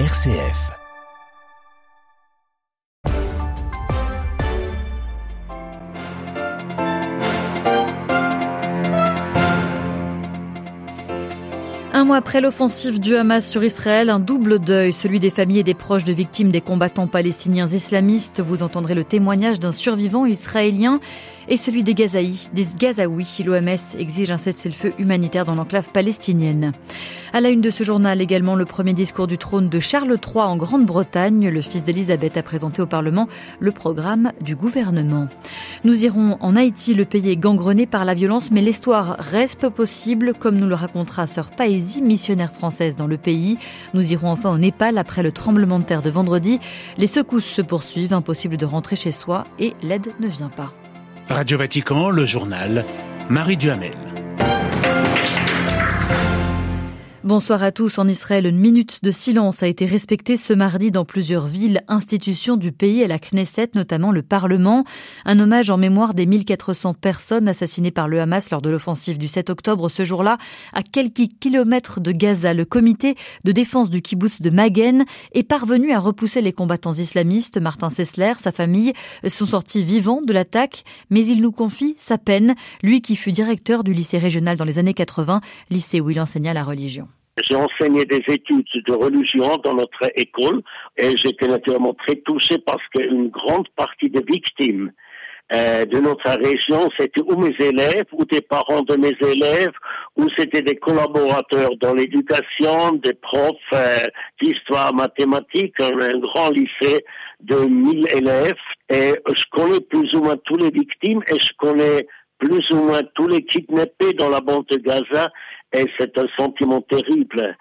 RCF. Un mois après l'offensive du Hamas sur Israël, un double deuil, celui des familles et des proches de victimes des combattants palestiniens islamistes. Vous entendrez le témoignage d'un survivant israélien et celui des Gazaïs, des Gazaouis. L'OMS exige un cessez-le-feu humanitaire dans l'enclave palestinienne. À la une de ce journal également le premier discours du trône de Charles III en Grande-Bretagne. Le fils d'Elisabeth a présenté au Parlement le programme du gouvernement. Nous irons en Haïti, le pays est gangrené par la violence, mais l'histoire reste possible, comme nous le racontera Sœur Paésie, missionnaire française dans le pays. Nous irons enfin au Népal après le tremblement de terre de vendredi. Les secousses se poursuivent, impossible de rentrer chez soi et l'aide ne vient pas. Radio Vatican, le journal, Marie Duhamel. Bonsoir à tous. En Israël, une minute de silence a été respectée ce mardi dans plusieurs villes, institutions du pays et la Knesset, notamment le Parlement. Un hommage en mémoire des 1400 personnes assassinées par le Hamas lors de l'offensive du 7 octobre. Ce jour-là, à quelques kilomètres de Gaza, le comité de défense du kibbutz de Magen est parvenu à repousser les combattants islamistes. Martin Sessler, sa famille, sont sortis vivants de l'attaque, mais il nous confie sa peine, lui qui fut directeur du lycée régional dans les années 80, lycée où il enseigna la religion. J'ai enseigné des études de religion dans notre école et j'étais naturellement très touché parce qu'une grande partie des victimes euh, de notre région, c'était ou mes élèves, ou des parents de mes élèves, ou c'était des collaborateurs dans l'éducation, des profs euh, d'histoire mathématiques, un, grand lycée de 1000 élèves. Et je connais plus ou moins tous les victimes et je connais plus ou moins tous les kidnappés dans la bande de Gaza et c'est un sentiment terrible.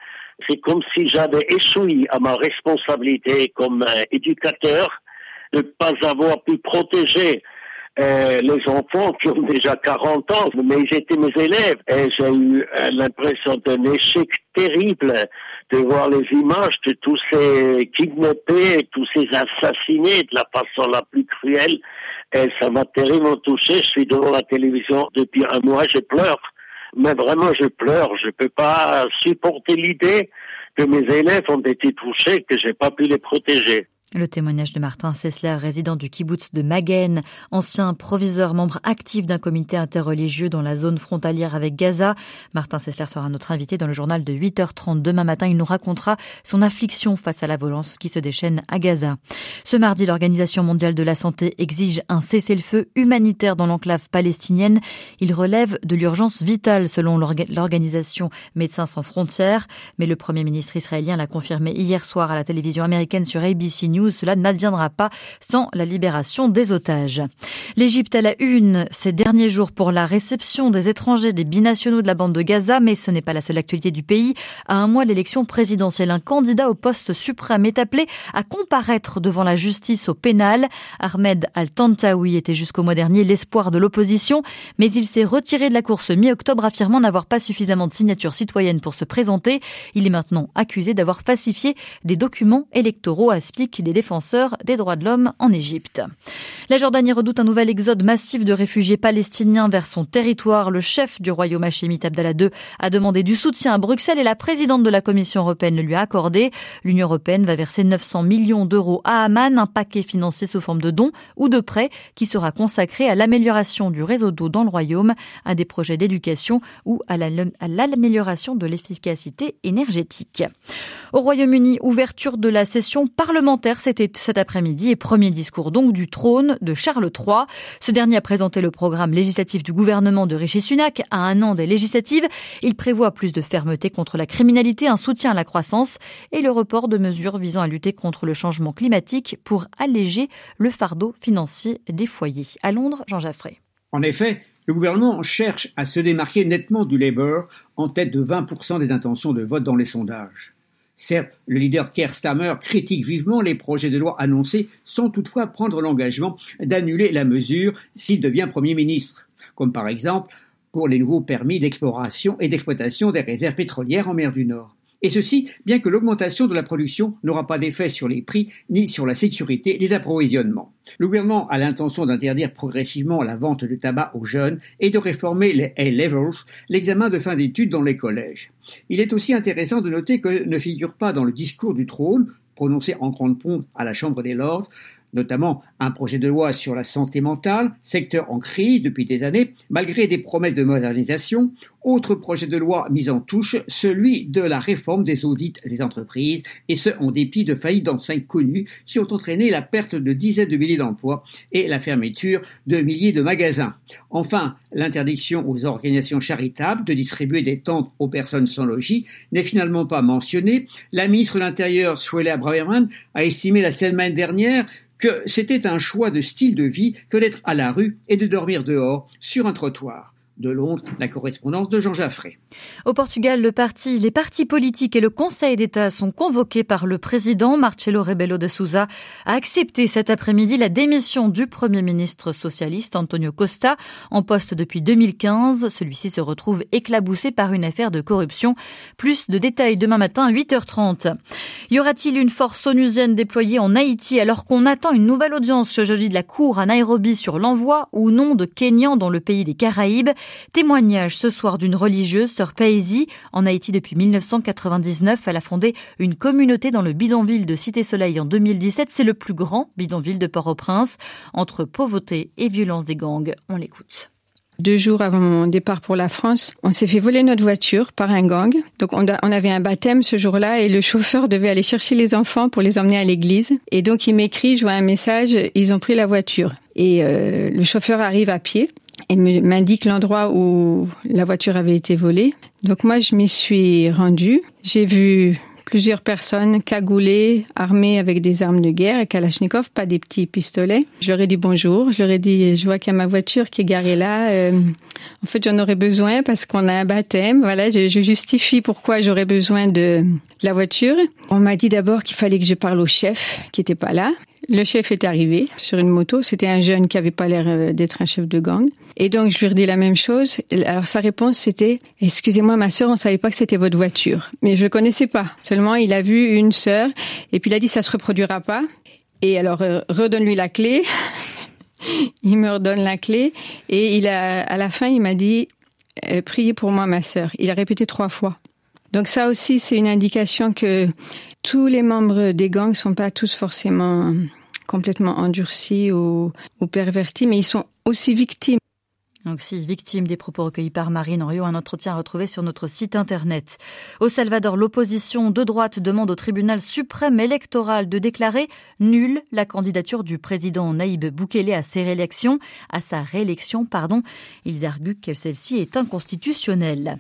C'est comme si j'avais échoué à ma responsabilité comme euh, éducateur de ne pas avoir pu protéger euh, les enfants qui ont déjà 40 ans, mais ils étaient mes élèves. Et j'ai eu euh, l'impression d'un échec terrible de voir les images de tous ces kidnappés, tous ces assassinés de la façon la plus cruelle. Et ça m'a terriblement touché. Je suis devant la télévision depuis un mois, je pleure mais vraiment je pleure. Je peux pas supporter l'idée que mes élèves ont été touchés, que j'ai pas pu les protéger. Le témoignage de Martin Sessler, résident du kibbutz de Magen, ancien proviseur, membre actif d'un comité interreligieux dans la zone frontalière avec Gaza. Martin Sessler sera notre invité dans le journal de 8h30 demain matin. Il nous racontera son affliction face à la violence qui se déchaîne à Gaza. Ce mardi, l'Organisation mondiale de la santé exige un cessez-le-feu humanitaire dans l'enclave palestinienne. Il relève de l'urgence vitale selon l'organisation Médecins sans frontières. Mais le premier ministre israélien l'a confirmé hier soir à la télévision américaine sur ABC News cela n'adviendra pas sans la libération des otages. L'Égypte à la une ces derniers jours pour la réception des étrangers des binationaux de la bande de Gaza, mais ce n'est pas la seule actualité du pays. À un mois de l'élection présidentielle, un candidat au poste suprême est appelé à comparaître devant la justice au pénal. Ahmed Al-Tantawi était jusqu'au mois dernier l'espoir de l'opposition, mais il s'est retiré de la course mi-octobre affirmant n'avoir pas suffisamment de signatures citoyennes pour se présenter. Il est maintenant accusé d'avoir falsifié des documents électoraux, explique défenseurs des droits de l'homme en Égypte. La Jordanie redoute un nouvel exode massif de réfugiés palestiniens vers son territoire. Le chef du royaume hachémite Abdallah II a demandé du soutien à Bruxelles et la présidente de la Commission européenne le lui a accordé. L'Union européenne va verser 900 millions d'euros à Amman, un paquet financé sous forme de dons ou de prêts qui sera consacré à l'amélioration du réseau d'eau dans le royaume, à des projets d'éducation ou à l'amélioration de l'efficacité énergétique. Au Royaume-Uni, ouverture de la session parlementaire c'était cet après-midi et premier discours donc du trône de Charles III. Ce dernier a présenté le programme législatif du gouvernement de Rishi Sunak à un an des législatives. Il prévoit plus de fermeté contre la criminalité, un soutien à la croissance et le report de mesures visant à lutter contre le changement climatique pour alléger le fardeau financier des foyers. À Londres, Jean Jaffré. En effet, le gouvernement cherche à se démarquer nettement du Labour en tête de 20% des intentions de vote dans les sondages. Certes, le leader Keir Starmer critique vivement les projets de loi annoncés sans toutefois prendre l'engagement d'annuler la mesure s'il devient Premier ministre, comme par exemple pour les nouveaux permis d'exploration et d'exploitation des réserves pétrolières en mer du Nord. Et ceci bien que l'augmentation de la production n'aura pas d'effet sur les prix ni sur la sécurité des approvisionnements. Le gouvernement a l'intention d'interdire progressivement la vente de tabac aux jeunes et de réformer les A-levels, l'examen de fin d'études dans les collèges. Il est aussi intéressant de noter que ne figure pas dans le discours du trône, prononcé en grande pompe à la Chambre des Lords, notamment un projet de loi sur la santé mentale, secteur en crise depuis des années, malgré des promesses de modernisation. Autre projet de loi mis en touche, celui de la réforme des audits des entreprises, et ce en dépit de faillites d'enseignes connues qui ont entraîné la perte de dizaines de milliers d'emplois et la fermeture de milliers de magasins. Enfin, l'interdiction aux organisations charitables de distribuer des tentes aux personnes sans logis n'est finalement pas mentionnée. La ministre de l'Intérieur, Suella Braverman, a estimé la semaine dernière que c'était un choix de style de vie que d'être à la rue et de dormir dehors sur un trottoir de Londres, la correspondance de Jean Jaffré. Au Portugal, les partis politiques et le Conseil d'État sont convoqués par le président Marcelo Rebelo de Sousa à accepter cet après-midi la démission du Premier ministre socialiste Antonio Costa, en poste depuis 2015. Celui-ci se retrouve éclaboussé par une affaire de corruption. Plus de détails demain matin à 8h30. Y aura-t-il une force onusienne déployée en Haïti alors qu'on attend une nouvelle audience ce jeudi de la Cour à Nairobi sur l'envoi ou non de Kenyans dans le pays des Caraïbes? Témoignage ce soir d'une religieuse, sœur Paisy. En Haïti depuis 1999, elle a fondé une communauté dans le bidonville de Cité-Soleil en 2017. C'est le plus grand bidonville de Port-au-Prince. Entre pauvreté et violence des gangs, on l'écoute. Deux jours avant mon départ pour la France, on s'est fait voler notre voiture par un gang. Donc on, avait un baptême ce jour-là et le chauffeur devait aller chercher les enfants pour les emmener à l'église. Et donc il m'écrit, je vois un message, ils ont pris la voiture. Et euh, le chauffeur arrive à pied et m'indique l'endroit où la voiture avait été volée. Donc moi, je m'y suis rendue. J'ai vu plusieurs personnes cagoulées, armées avec des armes de guerre et Kalachnikov, pas des petits pistolets. Je leur ai dit bonjour. Je leur ai dit, je vois qu'il y a ma voiture qui est garée là. Euh, en fait, j'en aurais besoin parce qu'on a un baptême. Voilà, je, justifie pourquoi j'aurais besoin de la voiture. On m'a dit d'abord qu'il fallait que je parle au chef qui était pas là. Le chef est arrivé sur une moto. C'était un jeune qui avait pas l'air euh, d'être un chef de gang. Et donc, je lui dit la même chose. Alors, sa réponse, c'était, excusez-moi, ma sœur, on savait pas que c'était votre voiture. Mais je le connaissais pas. Seulement, il a vu une sœur. Et puis, il a dit, ça se reproduira pas. Et alors, euh, redonne-lui la clé. il me redonne la clé. Et il a, à la fin, il m'a dit, euh, priez pour moi, ma sœur. Il a répété trois fois. Donc ça aussi, c'est une indication que tous les membres des gangs sont pas tous forcément complètement endurcis ou, ou pervertis, mais ils sont aussi victimes donc six victimes des propos recueillis par Marine Henriot, un entretien retrouvé sur notre site internet. Au Salvador, l'opposition de droite demande au tribunal suprême électoral de déclarer nulle la candidature du président Naïb Boukele à ses réélections, à sa réélection, pardon. Ils arguent que celle-ci est inconstitutionnelle.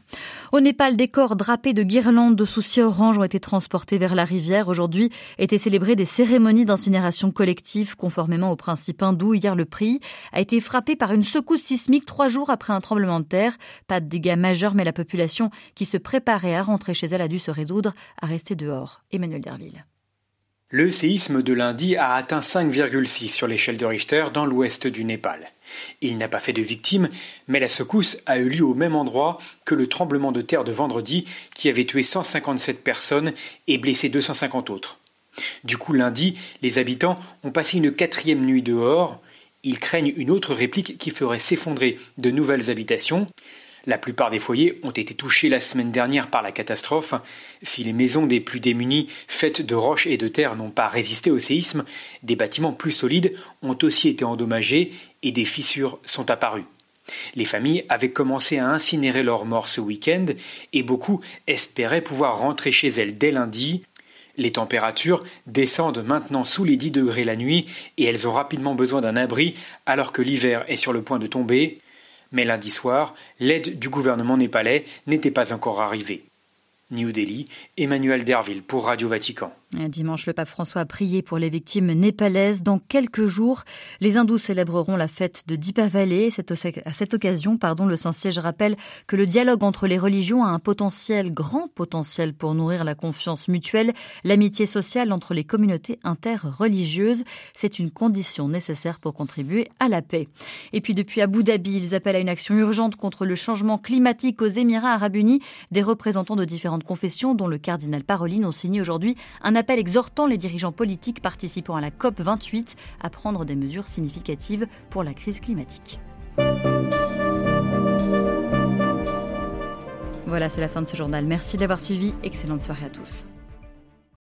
Au Népal, des corps drapés de guirlandes de soucis orange ont été transportés vers la rivière. Aujourd'hui étaient célébrées des cérémonies d'incinération collective conformément au principe hindou. Hier, le prix a été frappé par une secousse sismique trois jours après un tremblement de terre. Pas de dégâts majeurs, mais la population qui se préparait à rentrer chez elle a dû se résoudre à rester dehors. Emmanuel Derville. Le séisme de lundi a atteint 5,6 sur l'échelle de Richter dans l'ouest du Népal. Il n'a pas fait de victimes, mais la secousse a eu lieu au même endroit que le tremblement de terre de vendredi qui avait tué 157 personnes et blessé 250 autres. Du coup, lundi, les habitants ont passé une quatrième nuit dehors, ils craignent une autre réplique qui ferait s'effondrer de nouvelles habitations. La plupart des foyers ont été touchés la semaine dernière par la catastrophe. Si les maisons des plus démunis, faites de roches et de terre, n'ont pas résisté au séisme, des bâtiments plus solides ont aussi été endommagés et des fissures sont apparues. Les familles avaient commencé à incinérer leurs morts ce week-end et beaucoup espéraient pouvoir rentrer chez elles dès lundi. Les températures descendent maintenant sous les 10 degrés la nuit et elles ont rapidement besoin d'un abri alors que l'hiver est sur le point de tomber. Mais lundi soir, l'aide du gouvernement népalais n'était pas encore arrivée. New Delhi, Emmanuel Derville pour Radio Vatican. Dimanche, le pape François a prié pour les victimes népalaises. Dans quelques jours, les hindous célébreront la fête de Dipavali. À cette occasion, pardon, le Saint-Siège rappelle que le dialogue entre les religions a un potentiel, grand potentiel pour nourrir la confiance mutuelle, l'amitié sociale entre les communautés interreligieuses. C'est une condition nécessaire pour contribuer à la paix. Et puis depuis Abu Dhabi, ils appellent à une action urgente contre le changement climatique aux Émirats arabes unis. Des représentants de différentes confessions, dont le cardinal Parolin, ont signé aujourd'hui un appel exhortant les dirigeants politiques participant à la COP 28 à prendre des mesures significatives pour la crise climatique. Voilà, c'est la fin de ce journal. Merci d'avoir suivi. Excellente soirée à tous.